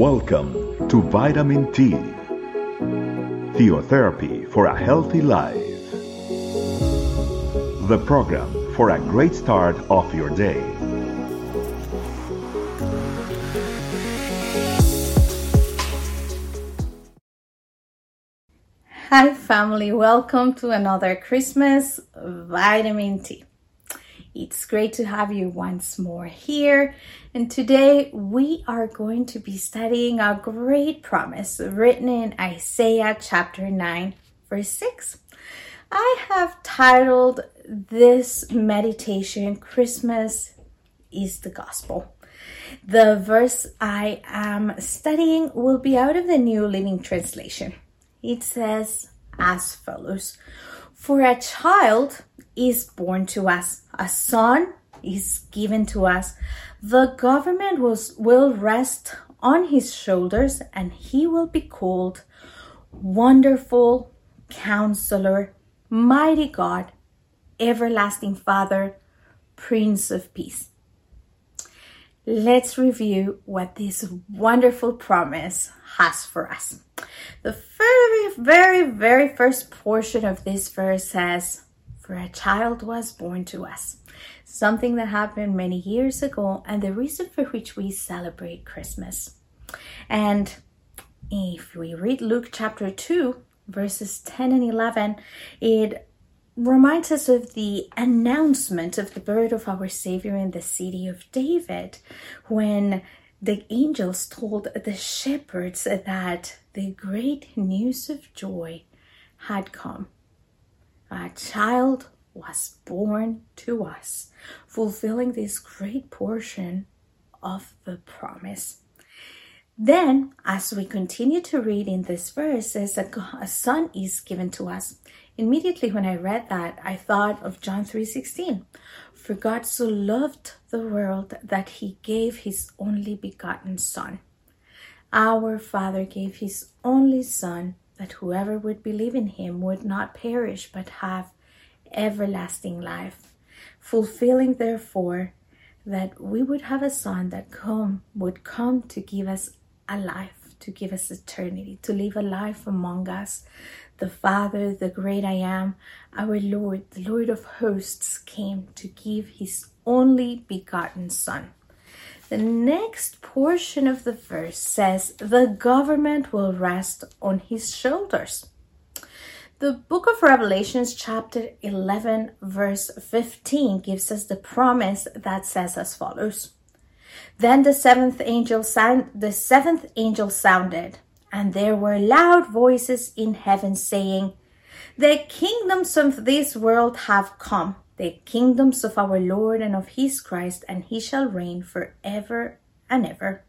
Welcome to Vitamin T, Theotherapy for a Healthy Life. The program for a great start of your day. Hi, family. Welcome to another Christmas Vitamin T. It's great to have you once more here. And today we are going to be studying a great promise written in Isaiah chapter 9, verse 6. I have titled this meditation Christmas is the Gospel. The verse I am studying will be out of the New Living Translation. It says as follows For a child is born to us, a son is given to us. The government was, will rest on his shoulders, and he will be called Wonderful Counselor, Mighty God, Everlasting Father, Prince of Peace. Let's review what this wonderful promise has for us. The very, very, very first portion of this verse says, For a child was born to us. Something that happened many years ago, and the reason for which we celebrate Christmas. And if we read Luke chapter 2, verses 10 and 11, it reminds us of the announcement of the birth of our Savior in the city of David when the angels told the shepherds that the great news of joy had come. A child was born to us, fulfilling this great portion of the promise. Then, as we continue to read in this verse, says a, a son is given to us. Immediately when I read that, I thought of John 3:16. For God so loved the world that he gave his only begotten son. Our Father gave his only son that whoever would believe in him would not perish but have everlasting life, fulfilling therefore that we would have a son that come would come to give us a life, to give us eternity, to live a life among us. The Father, the great I am, our Lord, the Lord of hosts, came to give his only begotten Son. The next portion of the verse says, The government will rest on his shoulders. The book of Revelations, chapter 11, verse 15, gives us the promise that says as follows then the seventh angel sound, the seventh angel sounded, and there were loud voices in heaven saying, The kingdoms of this world have come, the kingdoms of our Lord and of his Christ, and he shall reign forever and ever.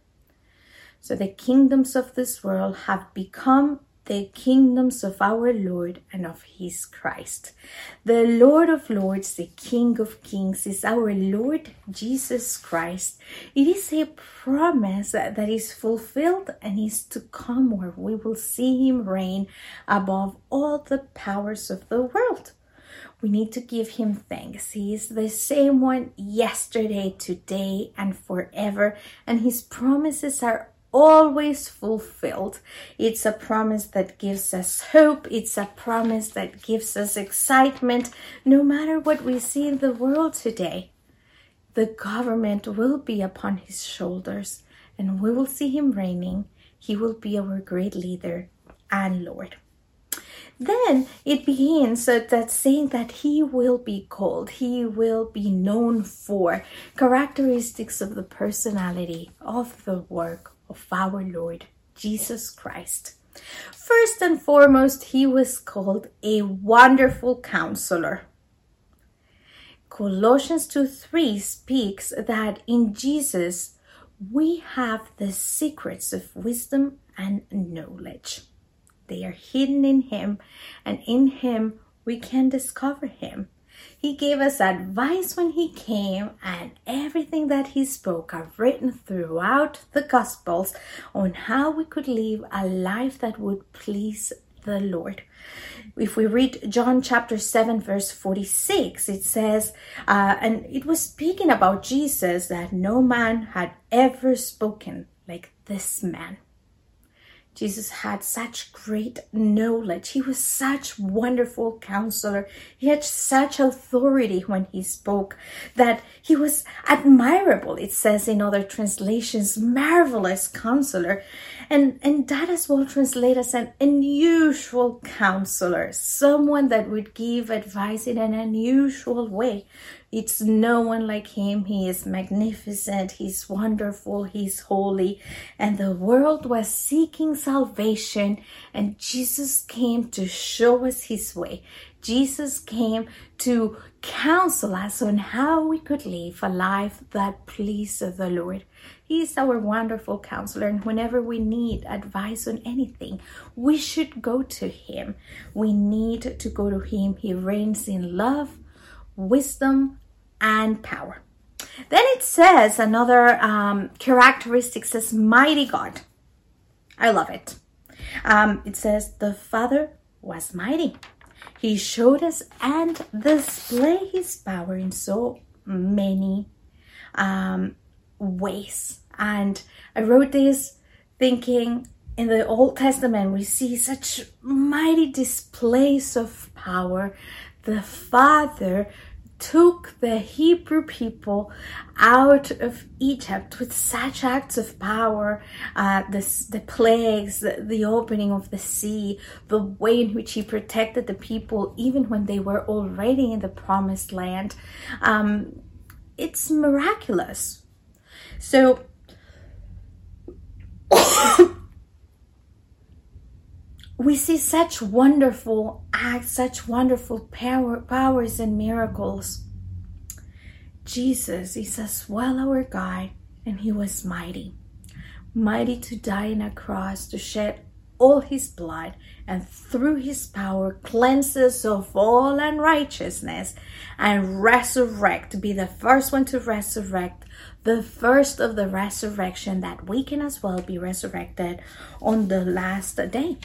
So the kingdoms of this world have become the kingdoms of our Lord and of his Christ. The Lord of Lords, the King of Kings, is our Lord Jesus Christ. It is a promise that is fulfilled and is to come where we will see him reign above all the powers of the world. We need to give him thanks. He is the same one yesterday, today, and forever, and his promises are always fulfilled. It's a promise that gives us hope. It's a promise that gives us excitement no matter what we see in the world today. The government will be upon his shoulders and we will see him reigning. He will be our great leader and Lord. Then it begins that saying that he will be called, he will be known for characteristics of the personality of the work of our Lord Jesus Christ. First and foremost, he was called a wonderful counselor. Colossians 2 3 speaks that in Jesus we have the secrets of wisdom and knowledge. They are hidden in Him, and in Him we can discover Him. He gave us advice when he came, and everything that he spoke are written throughout the Gospels on how we could live a life that would please the Lord. If we read John chapter 7, verse 46, it says, uh, and it was speaking about Jesus that no man had ever spoken like this man. Jesus had such great knowledge. He was such wonderful counselor. He had such authority when he spoke that he was admirable. It says in other translations, marvelous counselor. And, and that as well translates as an unusual counselor, someone that would give advice in an unusual way. It's no one like him. He is magnificent. He's wonderful. He's holy. And the world was seeking salvation, and Jesus came to show us his way. Jesus came to counsel us on how we could live a life that pleases the Lord. He is our wonderful counselor, and whenever we need advice on anything, we should go to Him. We need to go to Him. He reigns in love, wisdom, and power. Then it says another um, characteristic says mighty God. I love it. Um, it says the Father was mighty. He showed us and displayed his power in so many um, ways. And I wrote this thinking in the Old Testament, we see such mighty displays of power. The Father took the Hebrew people out of Egypt with such acts of power, uh, the, the plagues, the, the opening of the sea, the way in which he protected the people, even when they were already in the promised land. Um, it's miraculous. So, we see such wonderful acts, such wonderful power, powers and miracles. Jesus is as well our and he was mighty, mighty to die on a cross, to shed all his blood, and through his power cleanse us of all unrighteousness and resurrect, to be the first one to resurrect, the first of the resurrection, that we can as well be resurrected on the last day.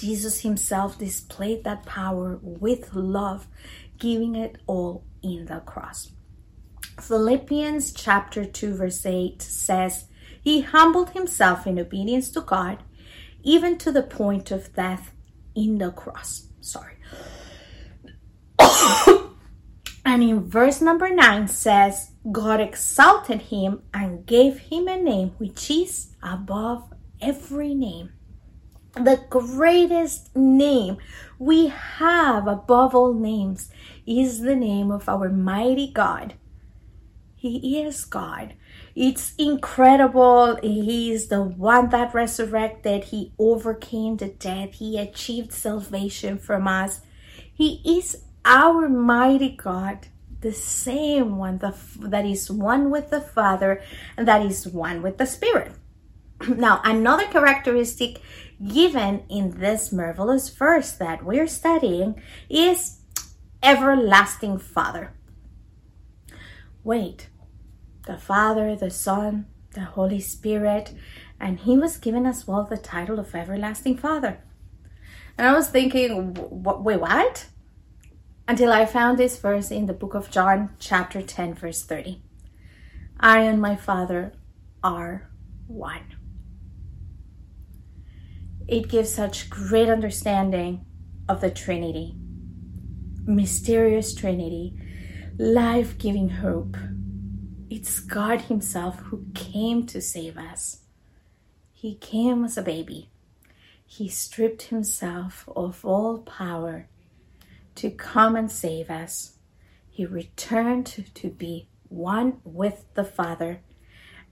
Jesus himself displayed that power with love, giving it all in the cross. Philippians chapter 2 verse 8 says, He humbled himself in obedience to God, even to the point of death in the cross. Sorry. and in verse number 9 says, God exalted him and gave him a name which is above every name the greatest name we have above all names is the name of our mighty God. He is God. It's incredible. He is the one that resurrected. He overcame the death. He achieved salvation from us. He is our mighty God, the same one the, that is one with the Father and that is one with the Spirit. Now, another characteristic given in this marvelous verse that we're studying is everlasting Father. Wait, the Father, the Son, the Holy Spirit, and He was given as well the title of everlasting Father. And I was thinking, wait, what? Until I found this verse in the book of John, chapter 10, verse 30. I and my Father are one it gives such great understanding of the Trinity, mysterious Trinity, life giving hope. It's God Himself who came to save us. He came as a baby. He stripped Himself of all power to come and save us. He returned to, to be one with the Father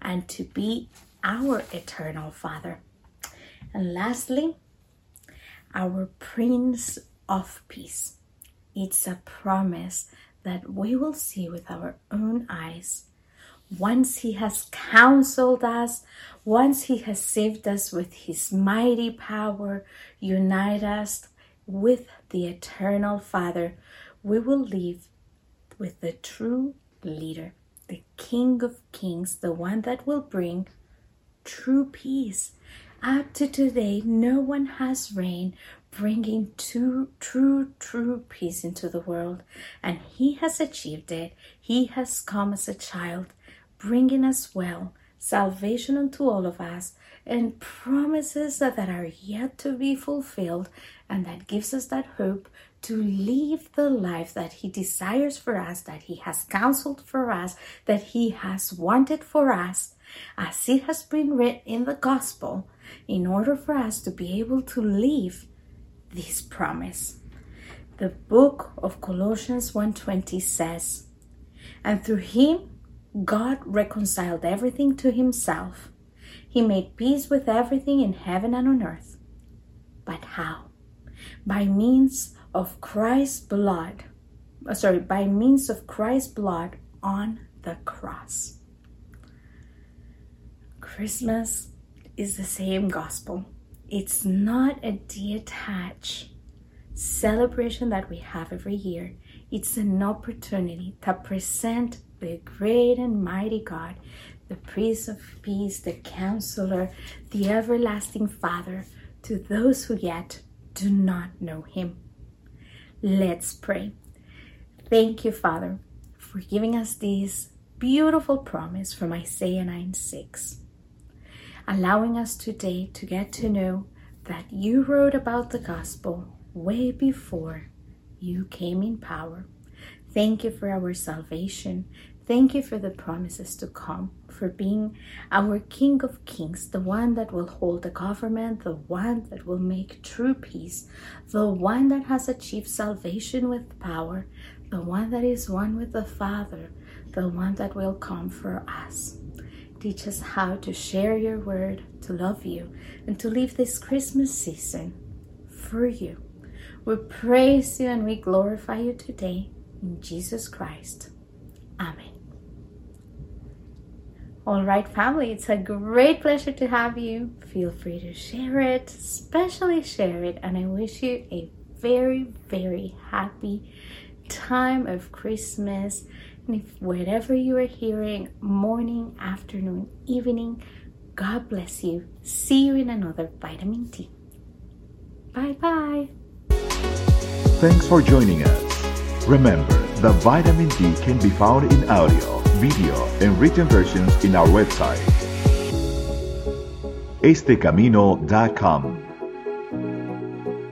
and to be our eternal Father. And lastly, our Prince of Peace. It's a promise that we will see with our own eyes. Once He has counseled us, once He has saved us with His mighty power, unite us with the eternal Father, we will live with the true leader, the King of Kings, the one that will bring true peace. Up to today, no one has reigned bringing true, true, true peace into the world. And He has achieved it. He has come as a child, bringing us well, salvation unto all of us, and promises that, that are yet to be fulfilled, and that gives us that hope to live the life that He desires for us, that He has counseled for us, that He has wanted for us, as it has been written in the Gospel, in order for us to be able to live this promise. The book of Colossians 1:20 says, "And through him God reconciled everything to himself. He made peace with everything in heaven and on earth." But how? By means of Christ's blood. Uh, sorry, by means of Christ's blood on the cross. Christmas is the same gospel it's not a detached celebration that we have every year. It's an opportunity to present the great and mighty God, the Prince of Peace, the Counselor, the Everlasting Father, to those who yet do not know Him. Let's pray. Thank you, Father, for giving us this beautiful promise from Isaiah 9 6 allowing us today to get to know that you wrote about the gospel way before you came in power. Thank you for our salvation. Thank you for the promises to come, for being our King of Kings, the one that will hold the government, the one that will make true peace, the one that has achieved salvation with power, the one that is one with the Father, the one that will come for us. Teach us how to share your word, to love you, and to live this Christmas season for you. We praise you and we glorify you today in Jesus Christ. Amen. All right, family, it's a great pleasure to have you. Feel free to share it, especially share it, and I wish you a very, very happy time of Christmas and if wherever you are hearing, morning, afternoon, evening, God bless you. See you in another vitamin T. Bye bye. Thanks for joining us. Remember, the vitamin T can be found in audio, video, and written versions in our website, estecamino.com.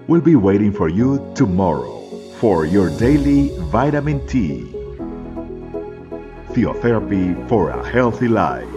We'll be waiting for you tomorrow for your daily vitamin T. Theotherapy for a Healthy Life.